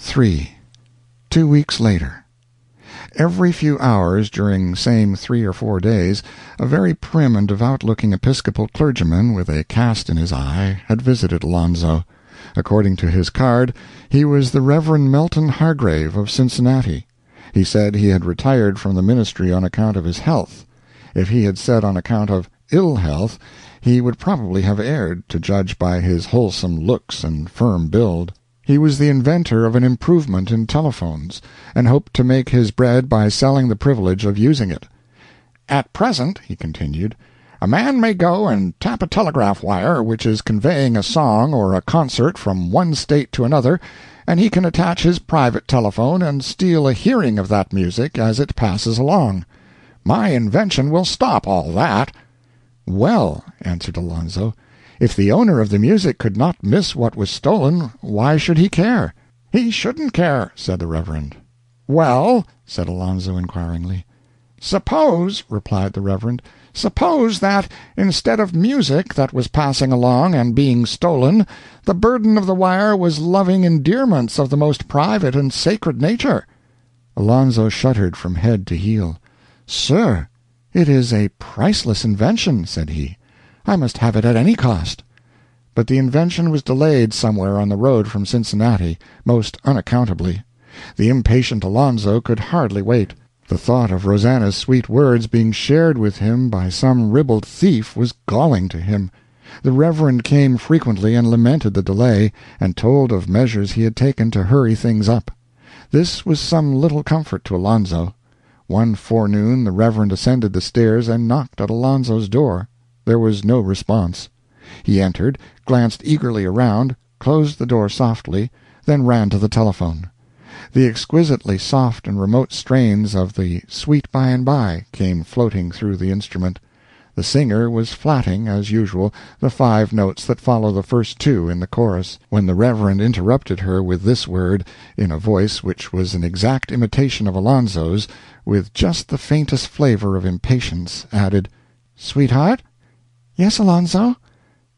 3. Two weeks later. Every few hours during same three or four days a very prim and devout looking Episcopal clergyman, with a cast in his eye, had visited Alonzo. According to his card, he was the Rev. Melton Hargrave, of Cincinnati. He said he had retired from the ministry on account of his health. If he had said on account of ill health, he would probably have erred, to judge by his wholesome looks and firm build. He was the inventor of an improvement in telephones, and hoped to make his bread by selling the privilege of using it. "At present," he continued, "a man may go and tap a telegraph wire which is conveying a song or a concert from one State to another, and he can attach his private telephone and steal a hearing of that music as it passes along. My invention will stop all that." "Well," answered Alonzo. If the owner of the music could not miss what was stolen, why should he care? "He shouldn't care," said the Reverend. "Well?" said Alonzo, inquiringly. "Suppose," replied the Reverend, "suppose that, instead of music that was passing along and being stolen, the burden of the wire was loving endearments of the most private and sacred nature." Alonzo shuddered from head to heel. "Sir, it is a priceless invention," said he. I must have it at any cost." But the invention was delayed somewhere on the road from Cincinnati, most unaccountably. The impatient Alonzo could hardly wait. The thought of Rosannah's sweet words being shared with him by some ribald thief was galling to him. The Reverend came frequently and lamented the delay, and told of measures he had taken to hurry things up. This was some little comfort to Alonzo. One forenoon the Reverend ascended the stairs and knocked at Alonzo's door. There was no response. He entered, glanced eagerly around, closed the door softly, then ran to the telephone. The exquisitely soft and remote strains of the "Sweet By and by" came floating through the instrument. The singer was flatting, as usual, the five notes that follow the first two in the chorus, when the Reverend interrupted her with this word, in a voice which was an exact imitation of Alonzo's, with just the faintest flavor of impatience, added, "Sweetheart? "Yes, Alonzo?"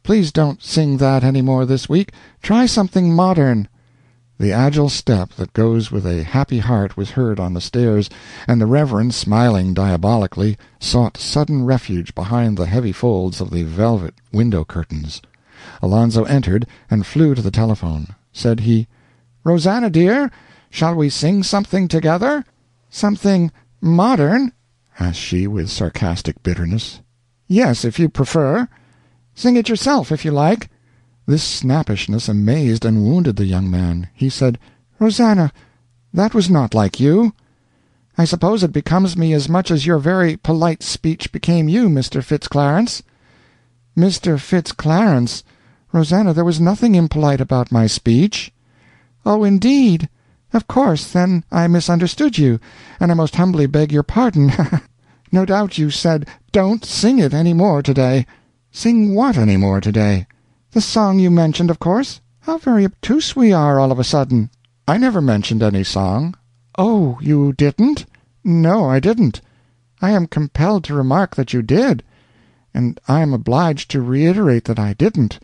"Please don't sing that any more this week. Try something modern." The agile step that goes with a happy heart was heard on the stairs, and the Reverend, smiling diabolically, sought sudden refuge behind the heavy folds of the velvet window curtains. Alonzo entered, and flew to the telephone. Said he, "Rosannah, dear, shall we sing something together?" "Something modern?" asked she, with sarcastic bitterness. "Yes, if you prefer." "Sing it yourself, if you like." This snappishness amazed and wounded the young man. He said, "Rosannah, that was not like you." "I suppose it becomes me as much as your very polite speech became you, Mr. Fitz Clarence." "Mr. Fitz Clarence! There was nothing impolite about my speech." "Oh, indeed! Of course, then, I misunderstood you, and I most humbly beg your pardon. No doubt you said, 'Don't sing it any more to day.'" "Sing what any more to day?" "The song you mentioned, of course. How very obtuse we are, all of a sudden." "I never mentioned any song." "Oh, you didn't?" "No, I didn't." "I am compelled to remark that you did." "And I am obliged to reiterate that I didn't."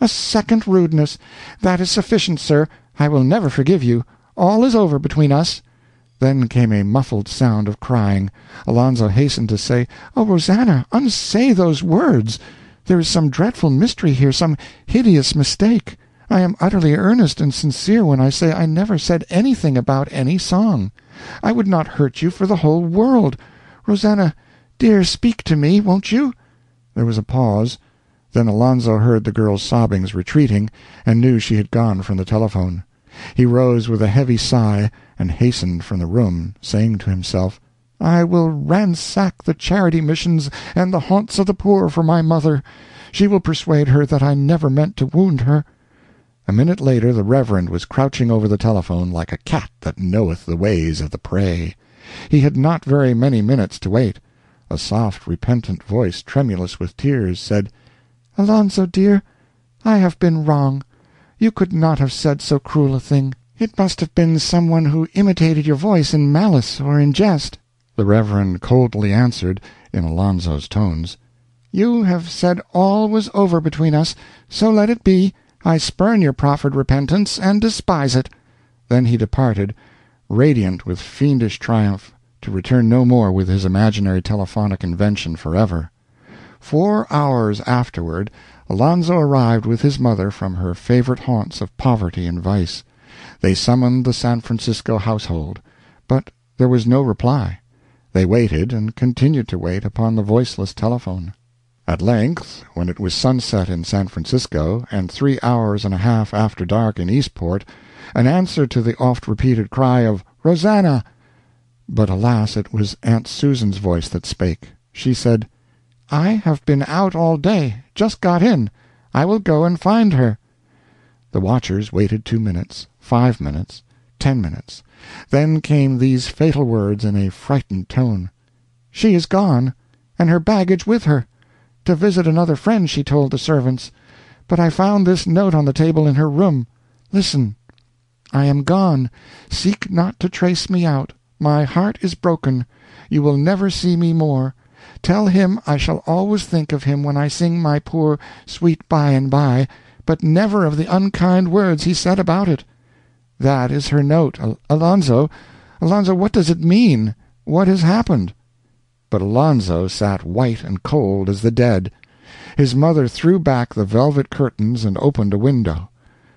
"A second rudeness! That is sufficient, sir. I will never forgive you. All is over between us. Then came a muffled sound of crying. Alonzo hastened to say, "Oh, Rosannah, unsay those words! There is some dreadful mystery here, some hideous mistake. I am utterly earnest and sincere when I say I never said anything about any song. I would not hurt you for the whole world. Rosannah, dear, speak to me, won't you?" There was a pause. Then Alonzo heard the girl's sobbings retreating, and knew she had gone from the telephone. He rose with a heavy sigh, and hastened from the room, saying to himself, "I will ransack the charity missions and the haunts of the poor for my mother. She will persuade her that I never meant to wound her." A minute later the Reverend was crouching over the telephone like a cat that knoweth the ways of the prey. He had not very many minutes to wait. A soft, repentant voice, tremulous with tears, said, "Alonzo, dear, I have been wrong. You could not have said so cruel a thing. It must have been some one who imitated your voice in malice or in jest." The Reverend coldly answered, in Alonzo's tones, "You have said all was over between us, so let it be. I spurn your proffered repentance, and despise it." Then he departed, radiant with fiendish triumph, to return no more with his imaginary telephonic invention forever. Four hours afterward Alonzo arrived with his mother from her favorite haunts of poverty and vice. They summoned the San Francisco household, but there was no reply. They waited, and continued to wait, upon the voiceless telephone. At length, when it was sunset in San Francisco, and three hours and a half after dark in Eastport, an answer to the oft repeated cry of "Rosannah!" But alas, it was Aunt Susan's voice that spake. She said, "I have been out all day just got in. I will go and find her." The watchers waited two minutes, five minutes, ten minutes. Then came these fatal words in a frightened tone: "She is gone, and her baggage with her. To visit another friend, she told the servants. But I found this note on the table in her room. Listen: "I am gone. Seek not to trace me out. My heart is broken. You will never see me more. Tell him I shall always think of him when I sing my poor 'Sweet By and by,' but never of the unkind words he said about it. That is her note. Alonzo, Alonzo, what does it mean? What has happened?" But Alonzo sat white and cold as the dead. His mother threw back the velvet curtains and opened a window.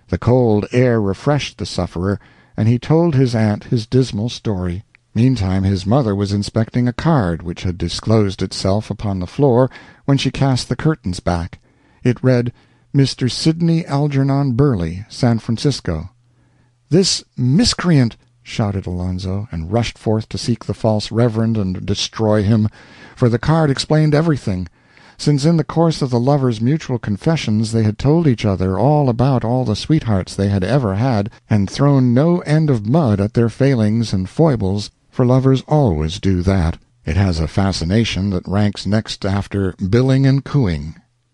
The cold air refreshed the sufferer, and he told his aunt his dismal story. Meantime his mother was inspecting a card which had disclosed itself upon the floor when she cast the curtains back. It read, "Mr. Sidney Algernon Burley, San Francisco." "This miscreant!" shouted Alonzo, and rushed forth to seek the false reverend and destroy him. For the card explained everything. Since in the course of the lovers' mutual confessions they had told each other all about all the sweethearts they had ever had, and thrown no end of mud at their failings and foibles for lovers always do that. It has a fascination that ranks next after billing and cooing.